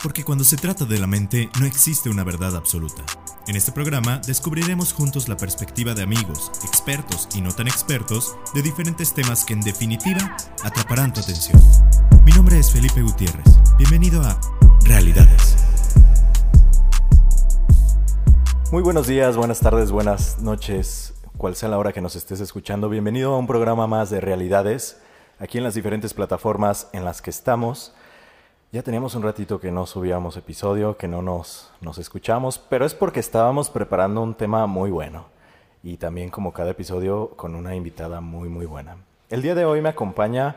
Porque cuando se trata de la mente no existe una verdad absoluta. En este programa descubriremos juntos la perspectiva de amigos, expertos y no tan expertos de diferentes temas que en definitiva atraparán tu atención. Mi nombre es Felipe Gutiérrez. Bienvenido a Realidades. Muy buenos días, buenas tardes, buenas noches, cual sea la hora que nos estés escuchando. Bienvenido a un programa más de Realidades, aquí en las diferentes plataformas en las que estamos. Ya teníamos un ratito que no subíamos episodio, que no nos, nos escuchamos, pero es porque estábamos preparando un tema muy bueno y también como cada episodio con una invitada muy muy buena. El día de hoy me acompaña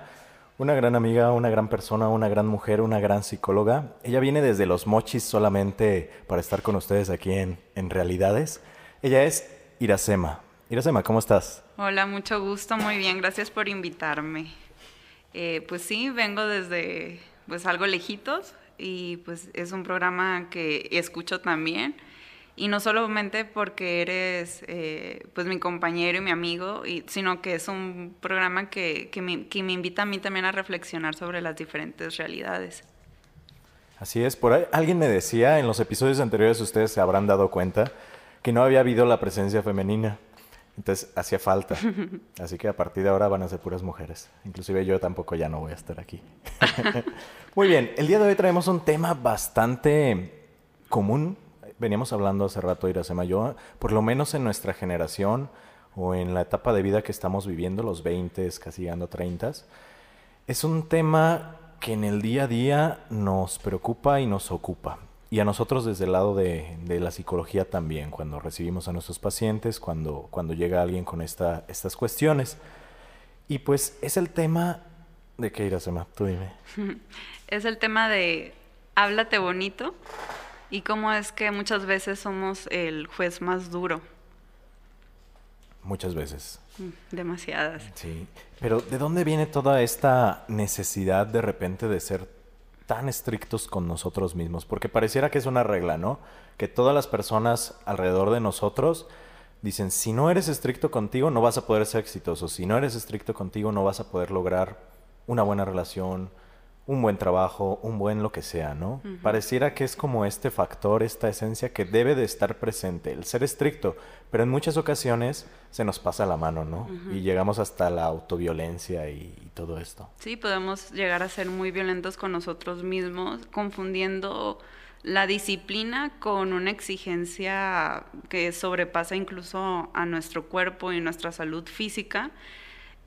una gran amiga, una gran persona, una gran mujer, una gran psicóloga. Ella viene desde Los Mochis solamente para estar con ustedes aquí en, en Realidades. Ella es Iracema. Iracema, ¿cómo estás? Hola, mucho gusto, muy bien, gracias por invitarme. Eh, pues sí, vengo desde pues algo lejitos y pues es un programa que escucho también y no solamente porque eres eh, pues mi compañero y mi amigo, y, sino que es un programa que, que, me, que, me, invita a mí también a reflexionar sobre las diferentes realidades. Así es, por ahí alguien me decía en los episodios anteriores ustedes se habrán dado cuenta que no había habido la presencia femenina. Entonces hacía falta. Así que a partir de ahora van a ser puras mujeres. Inclusive yo tampoco ya no voy a estar aquí. Muy bien, el día de hoy traemos un tema bastante común. Veníamos hablando hace rato, Iracema, yo, por lo menos en nuestra generación o en la etapa de vida que estamos viviendo, los 20, casi llegando a 30, es un tema que en el día a día nos preocupa y nos ocupa. Y a nosotros desde el lado de, de, la psicología también, cuando recibimos a nuestros pacientes, cuando, cuando llega alguien con esta, estas cuestiones. Y pues es el tema de qué Iracema, tú dime. Es el tema de háblate bonito y cómo es que muchas veces somos el juez más duro. Muchas veces. Demasiadas. Sí, pero ¿de dónde viene toda esta necesidad de repente de ser tan estrictos con nosotros mismos, porque pareciera que es una regla, ¿no? Que todas las personas alrededor de nosotros dicen, si no eres estricto contigo, no vas a poder ser exitoso, si no eres estricto contigo, no vas a poder lograr una buena relación, un buen trabajo, un buen lo que sea, ¿no? Uh -huh. Pareciera que es como este factor, esta esencia que debe de estar presente, el ser estricto, pero en muchas ocasiones se nos pasa la mano, ¿no? Uh -huh. Y llegamos hasta la autoviolencia y, y, todo esto. Sí, podemos llegar a ser muy violentos con nosotros mismos, confundiendo la disciplina con una exigencia que sobrepasa incluso a nuestro cuerpo y nuestra salud física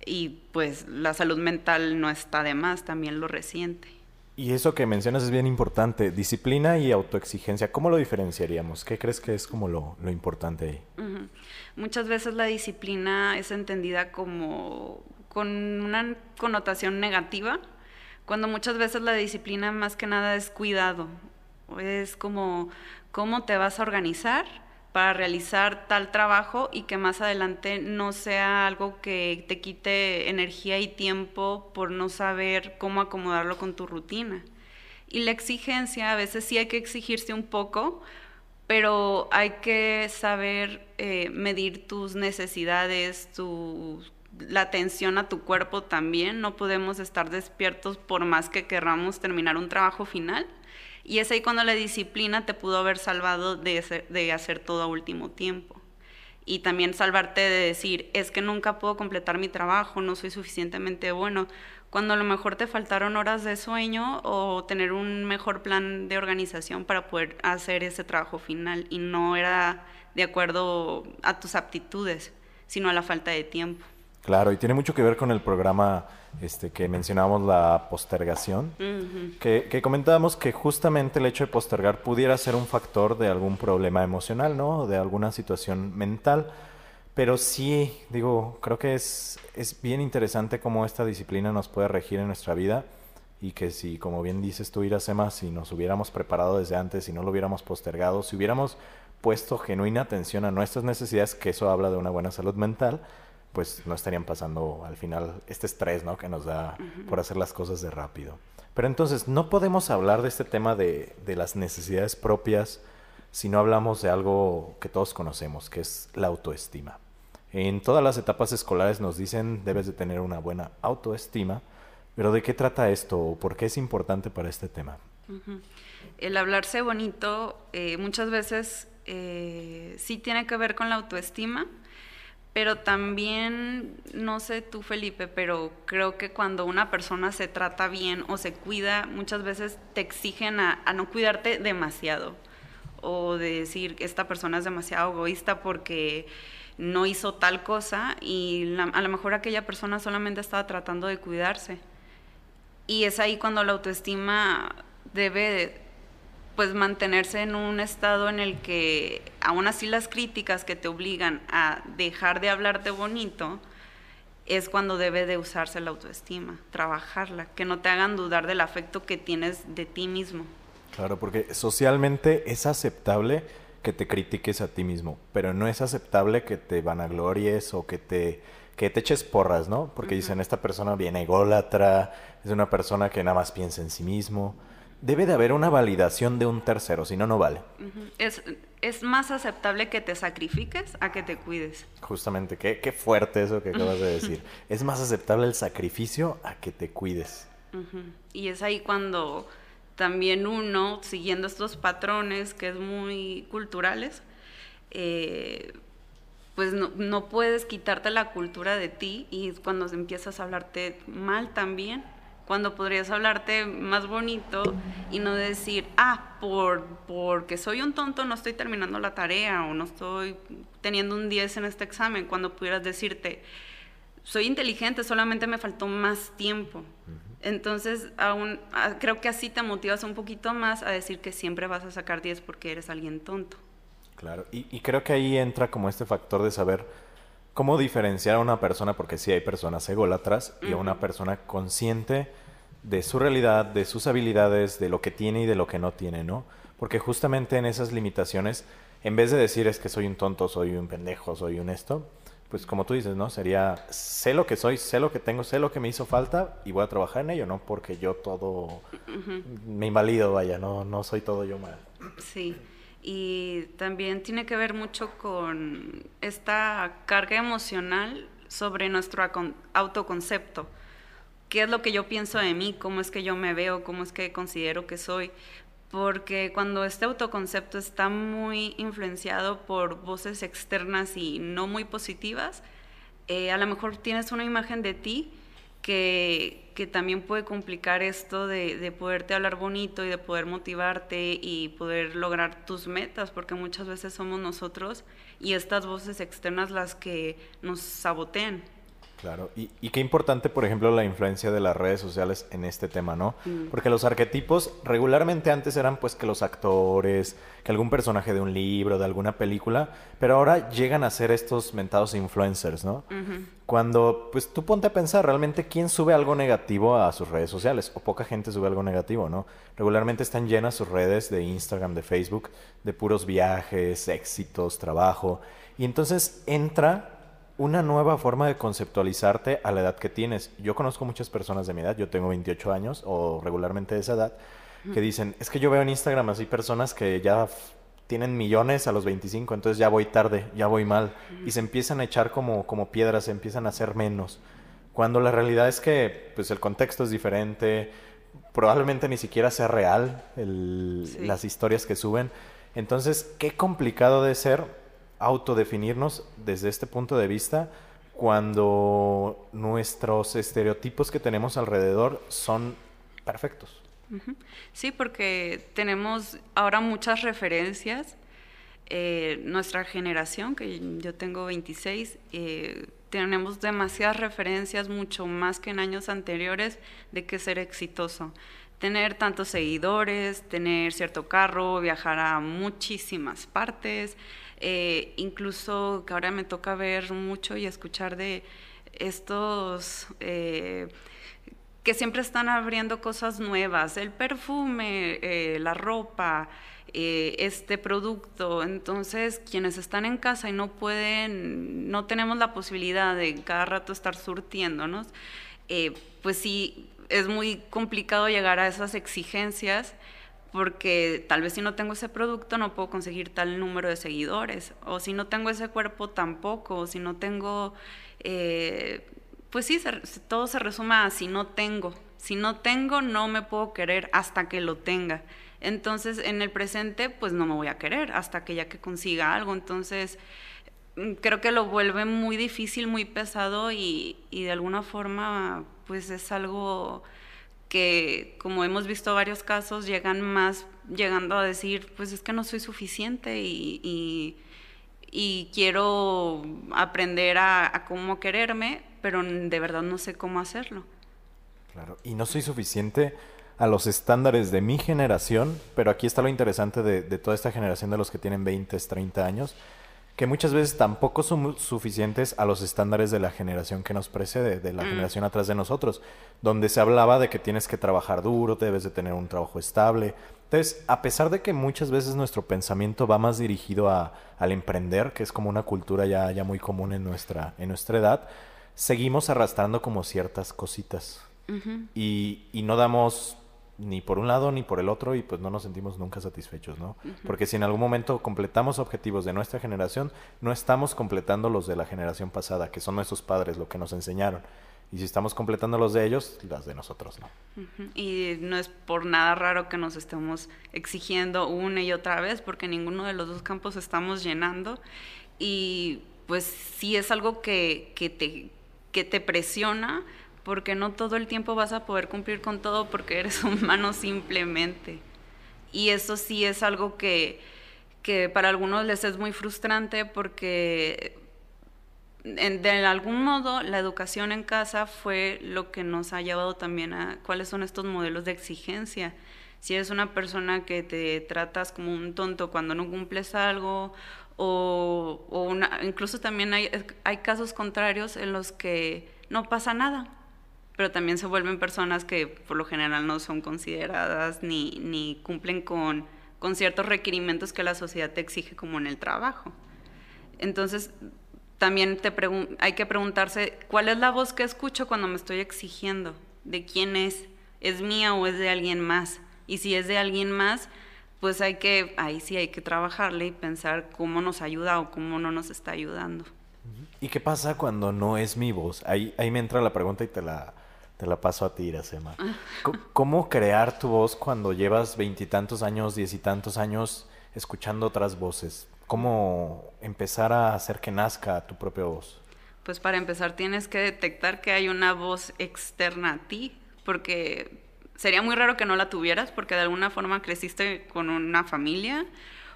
y pues la salud mental no está de más, también lo resiente. Y eso que mencionas es bien importante, disciplina y autoexigencia. ¿Cómo lo diferenciaríamos? ¿Qué crees que es como lo, lo importante ahí? Uh -huh. Muchas veces la disciplina es entendida como con una connotación negativa, cuando muchas veces la disciplina más que nada es cuidado, es como cómo te vas a organizar para realizar tal trabajo y que más adelante no sea algo que te quite energía y tiempo por no saber cómo acomodarlo con tu rutina. Y la exigencia, a veces sí hay que exigirse un poco, pero hay que saber eh, medir tus necesidades, la atención a tu cuerpo también. No podemos estar despiertos por más que querramos terminar un trabajo final. Y es ahí cuando la disciplina te pudo haber salvado de, hacer, todo a último tiempo. Y también salvarte de decir, es que nunca puedo completar mi trabajo, no soy suficientemente bueno, cuando a lo mejor te faltaron horas de sueño o tener un mejor plan de organización para poder hacer ese trabajo final y no era de acuerdo a tus aptitudes, sino a la falta de tiempo. Claro, y tiene mucho que ver con el programa este, que mencionábamos, la postergación, uh -huh. que, que, comentábamos que justamente el hecho de postergar pudiera ser un factor de algún problema emocional, ¿no? De alguna situación mental. Pero sí, digo, creo que es, es bien interesante cómo esta disciplina nos puede regir en nuestra vida y que si, como bien dices tú, Iracema, si nos hubiéramos preparado desde antes, si no lo hubiéramos postergado, si hubiéramos puesto genuina atención a nuestras necesidades, que eso habla de una buena salud mental, pues no estarían pasando al final este estrés ¿no? que nos da uh -huh. por hacer las cosas de rápido. Pero entonces, no podemos hablar de este tema de, de, las necesidades propias si no hablamos de algo que todos conocemos, que es la autoestima. En todas las etapas escolares nos dicen debes de tener una buena autoestima, pero ¿de qué trata esto o por qué es importante para este tema? El hablarse bonito eh, muchas veces eh, sí tiene que ver con la autoestima, pero también, no sé tú Felipe, pero creo que cuando una persona se trata bien o se cuida, muchas veces te exigen a, no cuidarte demasiado o de decir esta persona es demasiado egoísta porque no hizo tal cosa y a lo mejor aquella persona solamente estaba tratando de cuidarse. Y es ahí cuando la autoestima debe pues mantenerse en un estado en el que aún así las críticas que te obligan a dejar de hablarte bonito es cuando debe de usarse la autoestima, trabajarla, que no te hagan dudar del afecto que tienes de ti mismo. Claro, porque socialmente es aceptable que te critiques a ti mismo, pero no es aceptable que te vanaglories o que te que te eches porras, ¿no? Porque dicen, esta persona viene ególatra, es una persona que nada más piensa en sí mismo debe de haber una validación de un tercero, si no, no vale. es, es, más aceptable que te sacrifiques a que te cuides. Justamente, qué, qué fuerte eso que acabas de decir. es más aceptable el sacrificio a que te cuides. Y es ahí cuando también uno, siguiendo estos patrones que es muy culturales, eh, pues no, no, puedes quitarte la cultura de ti y cuando empiezas a hablarte mal también cuando podrías hablarte más bonito y no decir, ah, por, porque soy un tonto no estoy terminando la tarea o no estoy teniendo un 10 en este examen, cuando pudieras decirte, soy inteligente, solamente me faltó más tiempo. Entonces, aún, ah, creo que así te motivas un poquito más a decir que siempre vas a sacar 10 porque eres alguien tonto. Claro, y, creo que ahí entra como este factor de saber cómo diferenciar a una persona, porque sí hay personas ególatras, y a una persona consciente de su realidad, de sus habilidades, de lo que tiene y de lo que no tiene, ¿no? Porque justamente en esas limitaciones, en vez de decir es que soy un tonto, soy un pendejo, soy un esto, pues como tú dices, ¿no? Sería, sé lo que soy, sé lo que tengo, sé lo que me hizo falta y voy a trabajar en ello, ¿no? Porque yo todo me invalido, vaya, no, no soy todo yo mal. Sí y también tiene que ver mucho con esta carga emocional sobre nuestro autoconcepto. ¿Qué es lo que yo pienso de mí? ¿Cómo es que yo me veo? ¿Cómo es que considero que soy? Porque cuando este autoconcepto está muy influenciado por voces externas y no muy positivas, eh, a lo mejor tienes una imagen de ti que, que también puede complicar esto de, de, poderte hablar bonito y de poder motivarte y poder lograr tus metas, porque muchas veces somos nosotros y estas voces externas las que nos sabotean. Claro, y, y, qué importante, por ejemplo, la influencia de las redes sociales en este tema, ¿no? Mm. Porque los arquetipos regularmente antes eran pues que los actores, que algún personaje de un libro, de alguna película, pero ahora llegan a ser estos mentados influencers, ¿no? Cuando, pues tú ponte a pensar, realmente quién sube algo negativo a sus redes sociales, o poca gente sube algo negativo, ¿no? Regularmente están llenas sus redes de Instagram, de Facebook, de puros viajes, éxitos, trabajo, y entonces entra una nueva forma de conceptualizarte a la edad que tienes. Yo conozco muchas personas de mi edad, yo tengo 28 años o regularmente de esa edad, que dicen, es que yo veo en Instagram así personas que ya tienen millones a los 25, entonces ya voy tarde, ya voy mal, y se empiezan a echar como, como piedras, se empiezan a hacer menos. Cuando la realidad es que pues el contexto es diferente, probablemente ni siquiera sea real las historias que suben. Entonces, qué complicado de ser autodefinirnos desde este punto de vista cuando nuestros estereotipos que tenemos alrededor son perfectos. Sí, porque tenemos ahora muchas referencias. Eh, nuestra generación, que yo tengo 26, eh, tenemos demasiadas referencias, mucho más que en años anteriores, de que ser exitoso. Tener tantos seguidores, tener cierto carro, viajar a muchísimas partes, eh, incluso que ahora me toca ver mucho y escuchar de estos eh, que siempre están abriendo cosas nuevas, el perfume, eh, la ropa, este producto. Entonces, quienes están en casa y no pueden, no tenemos la posibilidad de cada rato estar surtiéndonos, pues sí, es muy complicado llegar a esas exigencias porque tal vez si no tengo ese producto no puedo conseguir tal número de seguidores, o si no tengo ese cuerpo tampoco, o si no tengo, eh, pues sí, todo se resume a si no tengo, Si no tengo, no me puedo querer hasta que lo tenga. Entonces, en el presente, pues no me voy a querer hasta que ya que consiga algo. Entonces, mm, creo que lo vuelve muy difícil, muy pesado y, y de alguna forma, pues es algo que, como hemos visto varios casos, llegan más llegando a decir, pues es que no soy suficiente y, y, quiero aprender a, cómo quererme, pero de verdad no sé cómo hacerlo. Claro, y no soy suficiente a los estándares de mi generación, pero aquí está lo interesante de, de toda esta generación de los que tienen 20, 30 años, que muchas veces tampoco son suficientes a los estándares de la generación que nos precede, de la mm. generación atrás de nosotros, donde se hablaba de que tienes que trabajar duro, debes de tener un trabajo estable. Entonces, a pesar de que muchas veces nuestro pensamiento va más dirigido a, al emprender, que es como una cultura ya, ya muy común en nuestra, en nuestra edad, seguimos arrastrando como ciertas cositas. y, y no damos ni por un lado ni por el otro y pues no nos sentimos nunca satisfechos, ¿no? Porque si en algún momento completamos objetivos de nuestra generación, no estamos completando los de la generación pasada, que son nuestros padres, lo que nos enseñaron. Y si estamos completando los de ellos, las de nosotros no. Y no es por nada raro que nos estemos exigiendo una y otra vez, porque ninguno de los dos campos estamos llenando. Y pues sí es algo que, que, te, que te presiona, porque no todo el tiempo vas a poder cumplir con todo porque eres humano simplemente. Y eso sí es algo que, que para algunos les es muy frustrante porque de algún modo la educación en casa fue lo que nos ha llevado también a cuáles son estos modelos de exigencia. Si eres una persona que te tratas como un tonto cuando no cumples algo, o, o incluso también hay, hay casos contrarios en los que no pasa nada, pero también se vuelven personas que por lo general no son consideradas ni, ni cumplen con, con ciertos requerimientos que la sociedad te exige como en el trabajo. Entonces, también te hay que preguntarse, ¿cuál es la voz que escucho cuando me estoy exigiendo? ¿De quién es? ¿Es mía o es de alguien más? Y si es de alguien más, pues hay que, ahí sí hay que trabajarle y pensar cómo nos ayuda o cómo no nos está ayudando. ¿Y qué pasa cuando no es mi voz? Ahí, ahí me entra la pregunta y te la, te la paso a ti, Iracema. ¿Cómo crear tu voz cuando llevas veintitantos años, diez y tantos años escuchando otras voces? ¿Cómo empezar a hacer que nazca tu propia voz? Pues para empezar tienes que detectar que hay una voz externa a ti, porque sería muy raro que no la tuvieras, porque de alguna forma creciste con una familia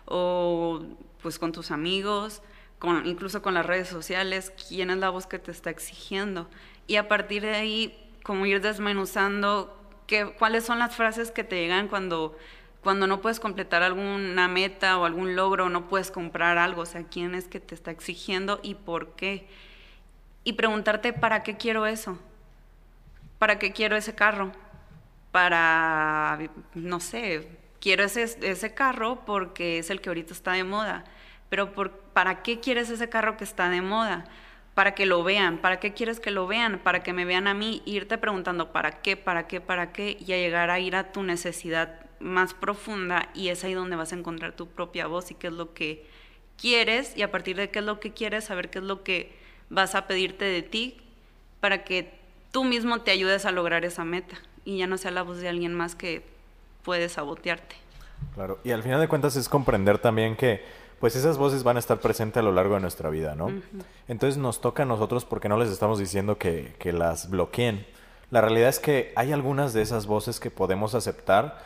o pues con tus amigos, con, incluso con las redes sociales, quién es la voz que te está exigiendo. Y a partir de ahí como ir desmenuzando qué, cuáles son las frases que te llegan cuando, cuando no puedes completar alguna meta o algún logro, no puedes comprar algo, o sea, quién es que te está exigiendo y por qué. Y preguntarte, ¿para qué quiero eso? ¿Para qué quiero ese carro? Para, no sé, quiero ese, ese carro porque es el que ahorita está de moda, pero por, ¿para qué quieres ese carro que está de moda? Para que lo vean. ¿Para qué quieres que lo vean? Para que me vean a mí, irte preguntando para qué, para qué, para qué, y a llegar a ir a tu necesidad más profunda y es ahí donde vas a encontrar tu propia voz y qué es lo que quieres y a partir de qué es lo que quieres, saber qué es lo que vas a pedirte de ti para que tú mismo te ayudes a lograr esa meta y ya no sea la voz de alguien más que puede sabotearte. Claro, y al final de cuentas es comprender también que pues esas voces van a estar presentes a lo largo de nuestra vida, ¿no? Entonces nos toca a nosotros porque no les estamos diciendo que, las bloqueen. La realidad es que hay algunas de esas voces que podemos aceptar,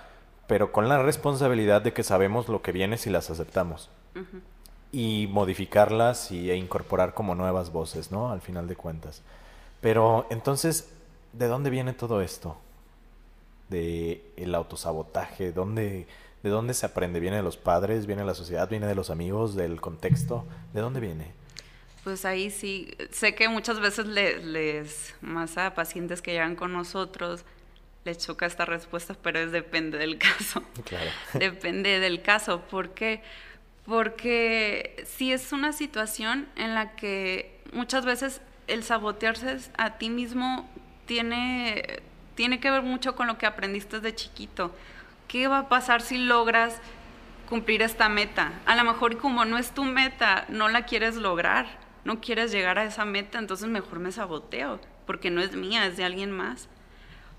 pero con la responsabilidad de que sabemos lo que viene si las aceptamos. Y modificarlas y, e incorporar como nuevas voces, ¿no? Al final de cuentas. Pero entonces, ¿de dónde viene todo esto? De el autosabotaje, ¿dónde, ¿De dónde se aprende? ¿Viene de los padres? ¿Viene de la sociedad? ¿Viene de los amigos? ¿Del contexto? ¿De dónde viene? Pues ahí sí, sé que muchas veces les, más a pacientes que llegan con nosotros, les choca esta respuesta, pero es depende del caso. Claro. depende del caso. ¿Por qué? Porque si es una situación en la que muchas veces el sabotearse a ti mismo tiene, tiene que ver mucho con lo que aprendiste de chiquito. ¿Qué va a pasar si logras cumplir esta meta? A lo mejor como no es tu meta, no la quieres lograr, no quieres llegar a esa meta, entonces mejor me saboteo, porque no es mía, es de alguien más.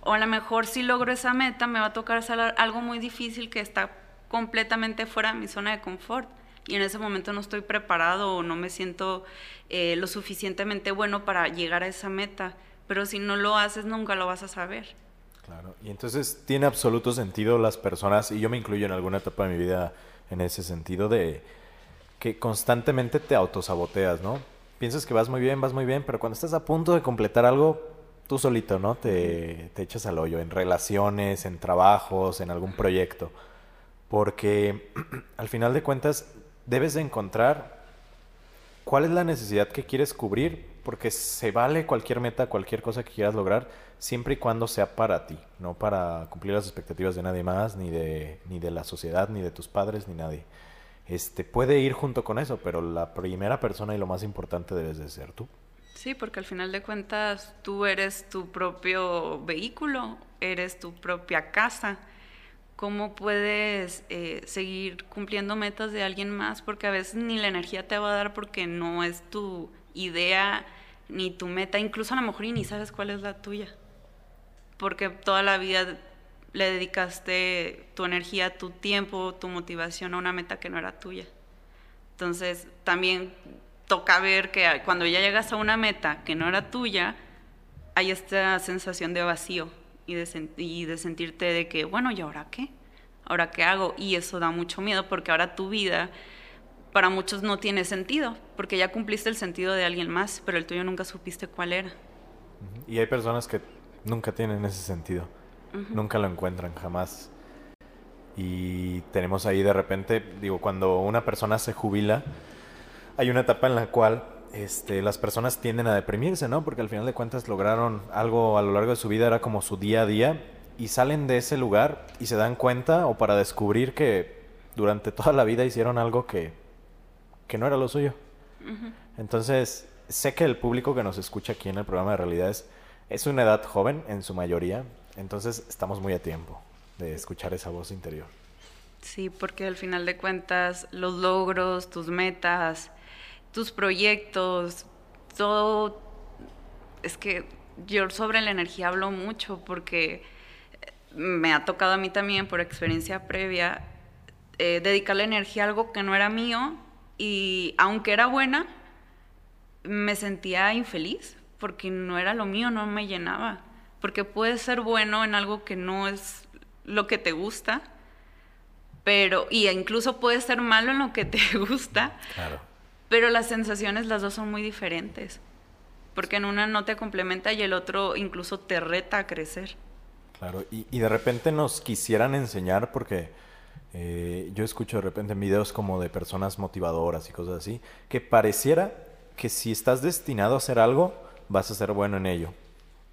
O a lo mejor si logro esa meta me va a tocar hacer algo muy difícil que está completamente fuera de mi zona de confort y en ese momento no estoy preparado o no me siento eh, lo suficientemente bueno para llegar a esa meta. Pero si no lo haces, nunca lo vas a saber. Claro, y entonces tiene absoluto sentido las personas, y yo me incluyo en alguna etapa de mi vida en ese sentido, de que constantemente te autosaboteas, ¿no? Piensas que vas muy bien, vas muy bien, pero cuando estás a punto de completar algo, tú solito, ¿no? Te, te echas al hoyo, en relaciones, en trabajos, en algún proyecto. Porque al final de cuentas debes de encontrar cuál es la necesidad que quieres cubrir, porque se vale cualquier meta, cualquier cosa que quieras lograr, siempre y cuando sea para ti, no para cumplir las expectativas de nadie más, ni de, ni de la sociedad, ni de tus padres, ni nadie. Este, puede ir junto con eso, pero la primera persona y lo más importante debes de ser tú. Sí, porque al final de cuentas tú eres tu propio vehículo, eres tu propia casa cómo puedes eh, seguir cumpliendo metas de alguien más, porque a veces ni la energía te va a dar porque no es tu idea ni tu meta, incluso a lo mejor ni sabes cuál es la tuya, porque toda la vida le dedicaste tu energía, tu tiempo, tu motivación a una meta que no era tuya. Entonces también toca ver que cuando ya llegas a una meta que no era tuya, hay esta sensación de vacío y de, y de sentirte de que, bueno, ¿y ahora qué? ¿Ahora qué hago? Y eso da mucho miedo porque ahora tu vida para muchos no tiene sentido, porque ya cumpliste el sentido de alguien más, pero el tuyo nunca supiste cuál era. Y hay personas que nunca tienen ese sentido, nunca lo encuentran jamás. Y tenemos ahí de repente, digo, cuando una persona se jubila, hay una etapa en la cual este, las personas tienden a deprimirse, ¿no? Porque al final de cuentas lograron algo a lo largo de su vida, era como su día a día, y salen de ese lugar y se dan cuenta o para descubrir que durante toda la vida hicieron algo que, que no era lo suyo. Entonces, sé que el público que nos escucha aquí en el programa de realidades es una edad joven en su mayoría, entonces estamos muy a tiempo de escuchar esa voz interior. Sí, porque al final de cuentas los logros, tus metas, tus proyectos, todo, es que yo sobre la energía hablo mucho porque me ha tocado a mí también por experiencia previa eh, dedicarle energía a algo que no era mío y aunque era buena, me sentía infeliz porque no era lo mío, no me llenaba. Porque puedes ser bueno en algo que no es lo que te gusta, pero, y incluso puedes ser malo en lo que te gusta, claro. pero las sensaciones las dos son muy diferentes, porque en una no te complementa y el otro incluso te reta a crecer. Claro, y, de repente nos quisieran enseñar, porque eh, yo escucho de repente videos como de personas motivadoras y cosas así, que pareciera que si estás destinado a hacer algo, vas a ser bueno en ello.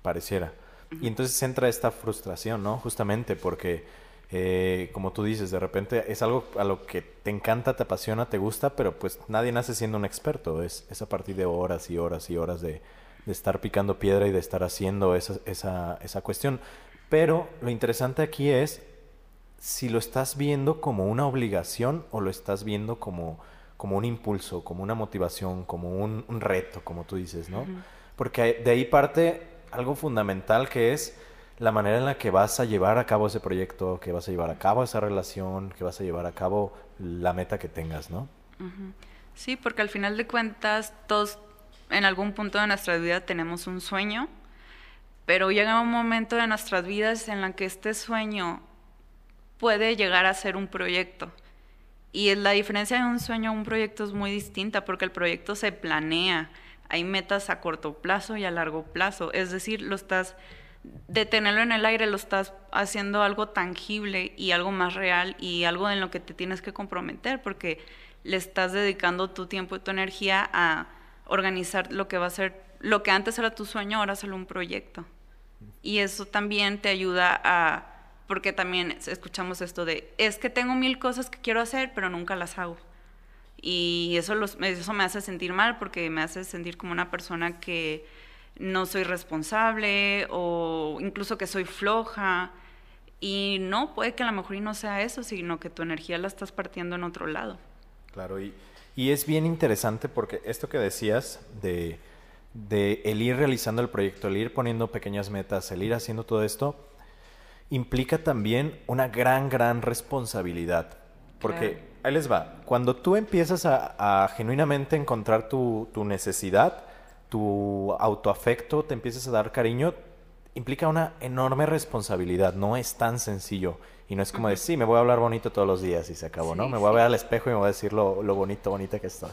Pareciera. Y entonces entra esta frustración, ¿no? Justamente porque, eh, como tú dices, de repente es algo a lo que te encanta, te apasiona, te gusta, pero pues nadie nace siendo un experto. Es, es a partir de horas y horas y horas de, de estar picando piedra y de estar haciendo esa, esa, esa cuestión. Pero lo interesante aquí es si lo estás viendo como una obligación o lo estás viendo como, como un impulso, como una motivación, como un, reto, como tú dices, ¿no? Porque de ahí parte algo fundamental que es la manera en la que vas a llevar a cabo ese proyecto, que vas a llevar a cabo esa relación, que vas a llevar a cabo la meta que tengas, ¿no? Sí, porque al final de cuentas todos en algún punto de nuestra vida tenemos un sueño pero llega un momento de nuestras vidas en la que este sueño puede llegar a ser un proyecto. Y la diferencia de un sueño a un proyecto es muy distinta porque el proyecto se planea, hay metas a corto plazo y a largo plazo, es decir, lo estás de tenerlo en el aire lo estás haciendo algo tangible y algo más real y algo en lo que te tienes que comprometer porque le estás dedicando tu tiempo y tu energía a organizar lo que va a ser lo que antes era tu sueño ahora es un proyecto. Y eso también te ayuda a, porque también escuchamos esto de, es que tengo mil cosas que quiero hacer, pero nunca las hago. Y eso, los, eso me hace sentir mal porque me hace sentir como una persona que no soy responsable o incluso que soy floja. Y no, puede que a lo mejor y no sea eso, sino que tu energía la estás partiendo en otro lado. Claro, y, y es bien interesante porque esto que decías de de el ir realizando el proyecto, el ir poniendo pequeñas metas, el ir haciendo todo esto, implica también una gran, gran responsabilidad. Porque ahí les va, cuando tú empiezas a, genuinamente encontrar tu, tu, necesidad, tu autoafecto, te empiezas a dar cariño, implica una enorme responsabilidad, no es tan sencillo. Y no es como decir, sí, me voy a hablar bonito todos los días y se acabó, ¿no? Me voy a ver al espejo y me voy a decir lo, lo bonito, bonita que estoy.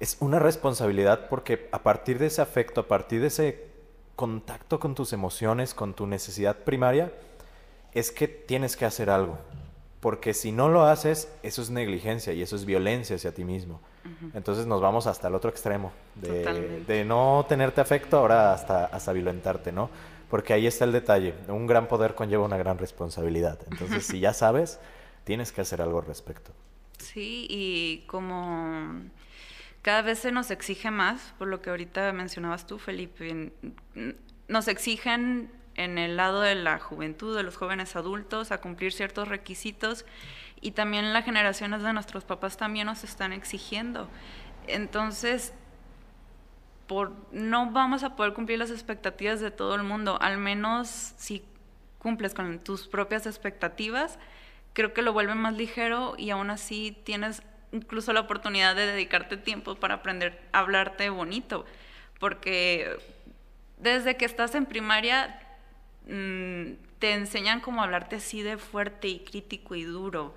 Es una responsabilidad porque a partir de ese afecto, a partir de ese contacto con tus emociones, con tu necesidad primaria, es que tienes que hacer algo. Porque si no lo haces, eso es negligencia y eso es violencia hacia ti mismo. Entonces nos vamos hasta el otro extremo, de, de, no tenerte afecto ahora hasta, hasta violentarte, ¿no? Porque ahí está el detalle. Un gran poder conlleva una gran responsabilidad. Entonces, si ya sabes, tienes que hacer algo al respecto. Sí, y como cada vez se nos exige más, por lo que ahorita mencionabas tú, Felipe, nos exigen en el lado de la juventud, de los jóvenes adultos, a cumplir ciertos requisitos. Y también las generaciones de nuestros papás también nos están exigiendo. Entonces, por, no vamos a poder cumplir las expectativas de todo el mundo, al menos si cumples con tus propias expectativas, creo que lo vuelve más ligero y aún así tienes incluso la oportunidad de dedicarte tiempo para aprender a hablarte bonito, porque desde que estás en primaria mm, te enseñan cómo hablarte así de fuerte y crítico y duro.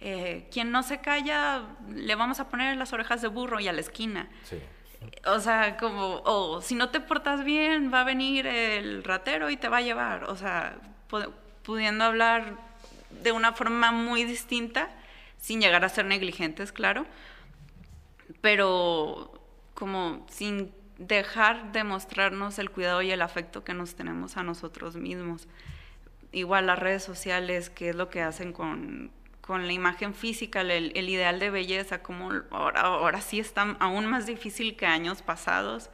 Eh, quien no se calla, le vamos a poner las orejas de burro y a la esquina. Sí. O sea, como, o si no te portas bien, va a venir el ratero y te va a llevar. O sea, pudiendo hablar de una forma muy distinta, sin llegar a ser negligentes, claro, pero como sin dejar de mostrarnos el cuidado y el afecto que nos tenemos a nosotros mismos. Igual las redes sociales, qué es lo que hacen con, con la imagen física, el, ideal de belleza, como ahora, ahora sí está aún más difícil que años pasados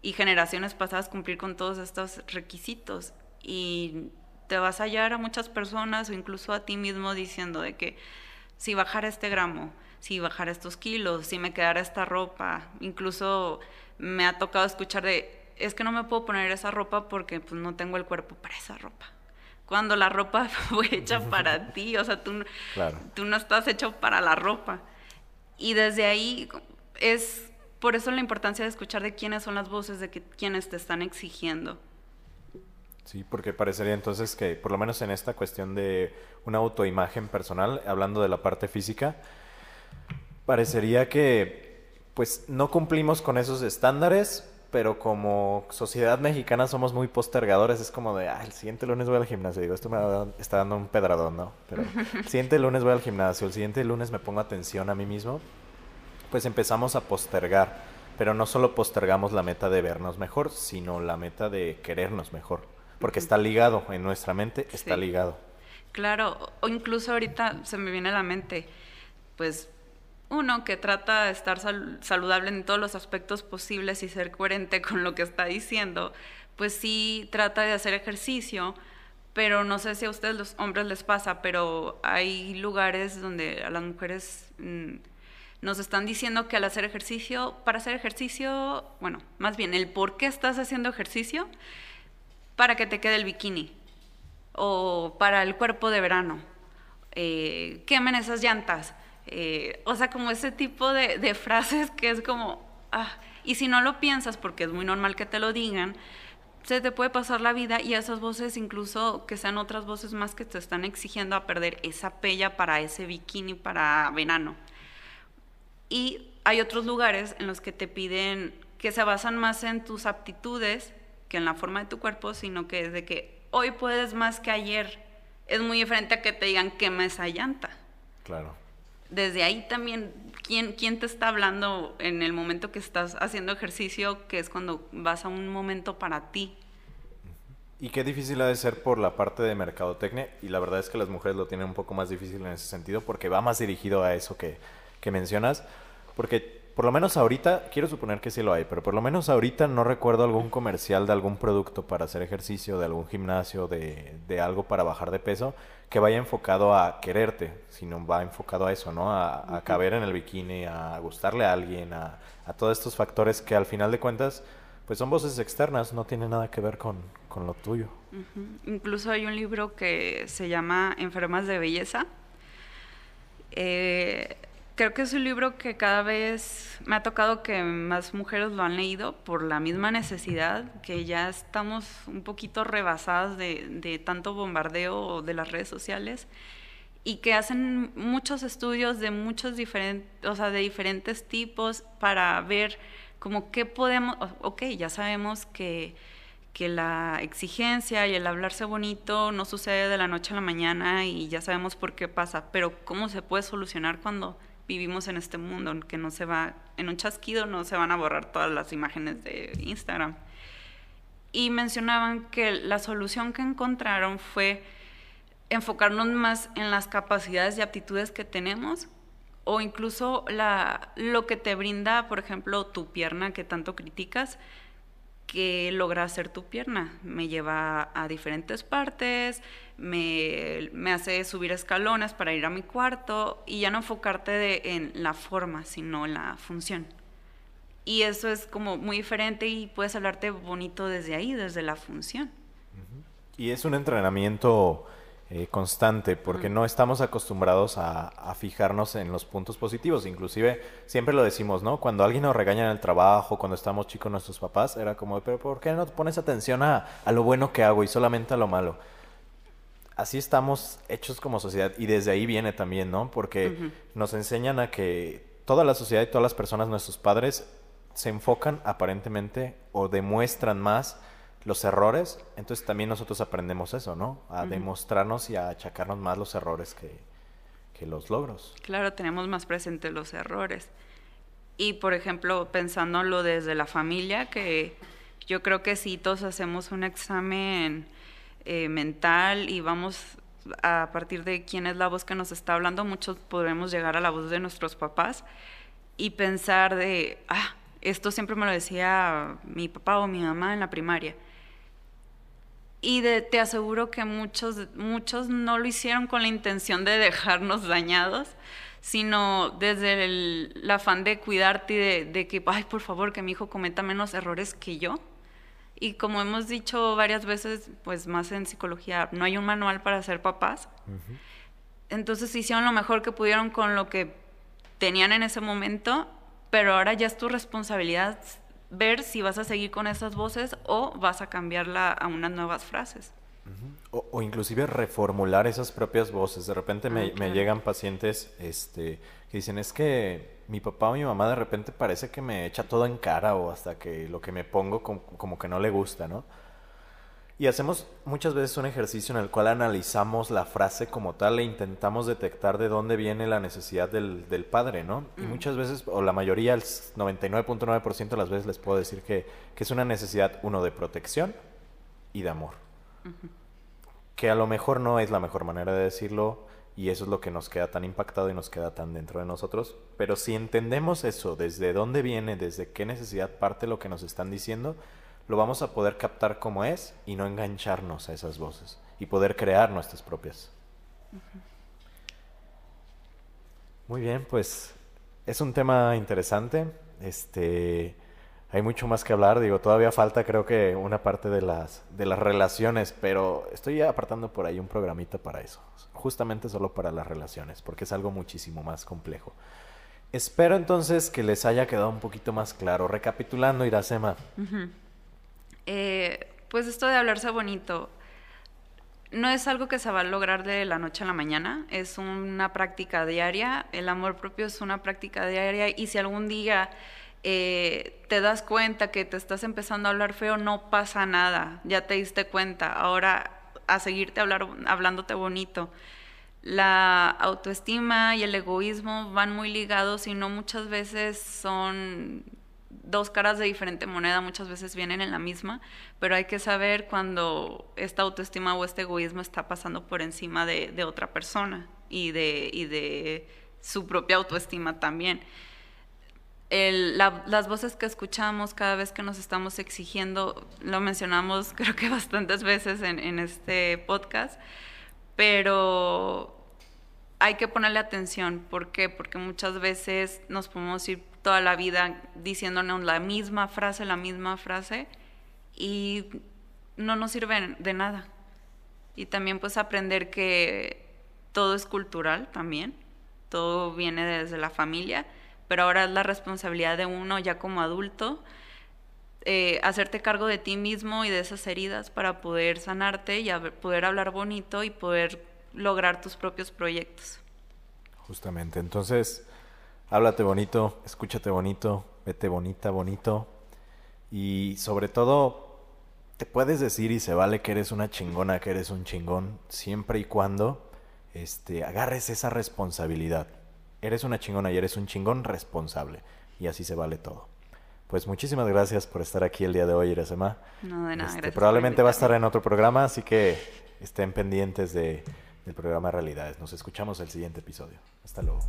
y generaciones pasadas cumplir con todos estos requisitos. Y te vas a hallar a muchas personas o incluso a ti mismo diciendo de que si bajara este gramo, si bajara estos kilos, si me quedara esta ropa, incluso me ha tocado escuchar de, es que no me puedo poner esa ropa porque pues, no tengo el cuerpo para esa ropa cuando la ropa fue hecha para ti, o sea, tú, tú no estás hecho para la ropa. Y desde ahí es por eso la importancia de escuchar de quiénes son las voces, de que, quiénes te están exigiendo. Sí, porque parecería entonces que, por lo menos en esta cuestión de una autoimagen personal, hablando de la parte física, parecería que pues no cumplimos con esos estándares, pero como sociedad mexicana somos muy postergadores. Es como de, ah, el siguiente lunes voy al gimnasio. Digo, esto me está dando un pedradón, ¿no? Pero el siguiente lunes voy al gimnasio, el siguiente lunes me pongo atención a mí mismo. Pues empezamos a postergar. Pero no solo postergamos la meta de vernos mejor, sino la meta de querernos mejor. Porque está ligado en nuestra mente, está ligado. Claro, o incluso ahorita se me viene a la mente, pues uno que trata de estar saludable en todos los aspectos posibles y ser coherente con lo que está diciendo, pues sí trata de hacer ejercicio, pero no sé si a ustedes los hombres les pasa, pero hay lugares donde a las mujeres mm, nos están diciendo que al hacer ejercicio, para hacer ejercicio, bueno, más bien el por qué estás haciendo ejercicio, para que te quede el bikini o para el cuerpo de verano, eh, quemen esas llantas eh, o sea, como ese tipo de, frases que es como, ah, y si no lo piensas, porque es muy normal que te lo digan, se te puede pasar la vida y esas voces incluso que sean otras voces más que te están exigiendo a perder esa pella para ese bikini para verano. Y hay otros lugares en los que te piden que se basan más en tus aptitudes que en la forma de tu cuerpo, sino que es de que hoy puedes más que ayer. Es muy diferente a que te digan quema esa llanta. Claro desde ahí también, ¿quién, ¿quién te está hablando en el momento que estás haciendo ejercicio, que es cuando vas a un momento para ti? Y qué difícil ha de ser por la parte de mercadotecnia, y la verdad es que las mujeres lo tienen un poco más difícil en ese sentido, porque va más dirigido a eso que, que mencionas, porque por lo menos ahorita, quiero suponer que sí lo hay, pero por lo menos ahorita no recuerdo algún comercial de algún producto para hacer ejercicio, de algún gimnasio, de, de algo para bajar de peso, que vaya enfocado a quererte, sino va enfocado a eso, ¿no? A, caber en el bikini, a gustarle a alguien, a, todos estos factores que al final de cuentas, pues son voces externas, no tienen nada que ver con, con lo tuyo. Incluso hay un libro que se llama Enfermas de Belleza. Eh, creo que es un libro que cada vez me ha tocado que más mujeres lo han leído por la misma necesidad, que ya estamos un poquito rebasadas de, de tanto bombardeo de las redes sociales y que hacen muchos estudios de muchos diferentes, o sea, de diferentes tipos para ver como qué podemos, ok, ya sabemos que, que la exigencia y el hablarse bonito no sucede de la noche a la mañana y ya sabemos por qué pasa, pero cómo se puede solucionar cuando vivimos en este mundo, que no se va, en un chasquido no se van a borrar todas las imágenes de Instagram. Y mencionaban que la solución que encontraron fue enfocarnos más en las capacidades y aptitudes que tenemos o incluso la, lo que te brinda, por ejemplo, tu pierna que tanto criticas, que logra hacer tu pierna. Me lleva a diferentes partes, me, hace subir escalones para ir a mi cuarto y ya no enfocarte en la forma, sino en la función. Y eso es como muy diferente y puedes hablarte bonito desde ahí, desde la función. Y es un entrenamiento eh, constante, porque no estamos acostumbrados a, fijarnos en los puntos positivos. Inclusive, siempre lo decimos, ¿no? Cuando alguien nos regaña en el trabajo, cuando estamos chicos nuestros papás, era como, pero ¿por qué no pones atención a, lo bueno que hago y solamente a lo malo? Así estamos hechos como sociedad y desde ahí viene también, ¿no? Porque nos enseñan a que toda la sociedad y todas las personas, nuestros padres, se enfocan aparentemente o demuestran más los errores, entonces también nosotros aprendemos eso, ¿no? A demostrarnos y a achacarnos más los errores que, que, los logros. Claro, tenemos más presentes los errores. Y, por ejemplo, pensándolo desde la familia, que yo creo que si todos hacemos un examen eh, mental y vamos a partir de quién es la voz que nos está hablando, muchos podremos llegar a la voz de nuestros papás y pensar de, ah, esto siempre me lo decía mi papá o mi mamá en la primaria y te aseguro que muchos, muchos no lo hicieron con la intención de dejarnos dañados, sino desde el, afán de cuidarte y de, que, ay, por favor, que mi hijo cometa menos errores que yo. Y como hemos dicho varias veces, pues más en psicología, no hay un manual para ser papás. Entonces hicieron lo mejor que pudieron con lo que tenían en ese momento, pero ahora ya es tu responsabilidad ver si vas a seguir con esas voces o vas a cambiarla a unas nuevas frases. o, inclusive reformular esas propias voces. De repente me, ah, llegan pacientes este, que dicen, es que mi papá o mi mamá de repente parece que me echa todo en cara o hasta que lo que me pongo como que no le gusta, ¿no? Y hacemos muchas veces un ejercicio en el cual analizamos la frase como tal e intentamos detectar de dónde viene la necesidad del, del padre, ¿no? Y mm. muchas veces, o la mayoría, el 99.9% de las veces les puedo decir que, que, es una necesidad, uno, de protección y de amor. Que a lo mejor no es la mejor manera de decirlo y eso es lo que nos queda tan impactado y nos queda tan dentro de nosotros. Pero si entendemos eso, desde dónde viene, desde qué necesidad parte lo que nos están diciendo, lo vamos a poder captar como es y no engancharnos a esas voces y poder crear nuestras propias. Muy bien, pues es un tema interesante. Este, hay mucho más que hablar. Digo, todavía falta, creo que una parte de las de las relaciones, pero estoy apartando por ahí un programita para eso, justamente solo para las relaciones, porque es algo muchísimo más complejo. Espero entonces que les haya quedado un poquito más claro. Recapitulando, Iracema. Eh, pues esto de hablarse bonito no es algo que se va a lograr de la noche a la mañana, es una práctica diaria, el amor propio es una práctica diaria y si algún día eh, te das cuenta que te estás empezando a hablar feo, no pasa nada, ya te diste cuenta, ahora a seguirte hablar, hablándote bonito. La autoestima y el egoísmo van muy ligados y no muchas veces son dos caras de diferente moneda muchas veces vienen en la misma, pero hay que saber cuando esta autoestima o este egoísmo está pasando por encima de, otra persona y de, de su propia autoestima también. Las voces que escuchamos cada vez que nos estamos exigiendo, lo mencionamos creo que bastantes veces en, en este podcast, pero hay que ponerle atención. ¿Por qué? Porque muchas veces nos podemos ir toda la vida diciéndonos la misma frase, la misma frase, y no nos sirve de nada. Y también pues aprender que todo es cultural también, todo viene desde la familia, pero ahora es la responsabilidad de uno ya como adulto eh, hacerte cargo de ti mismo y de esas heridas para poder sanarte y poder hablar bonito y poder lograr tus propios proyectos. Justamente, entonces, háblate bonito, escúchate bonito, vete bonita, bonito y sobre todo te puedes decir y se vale que eres una chingona, que eres un chingón, siempre y cuando este, agarres esa responsabilidad. Eres una chingona y eres un chingón responsable y así se vale todo. Pues muchísimas gracias por estar aquí el día de hoy, Iresema. No, de nada, este, gracias Probablemente va a estar en otro programa, así que estén pendientes de, del programa Realidades. Nos escuchamos el siguiente episodio. Hasta luego.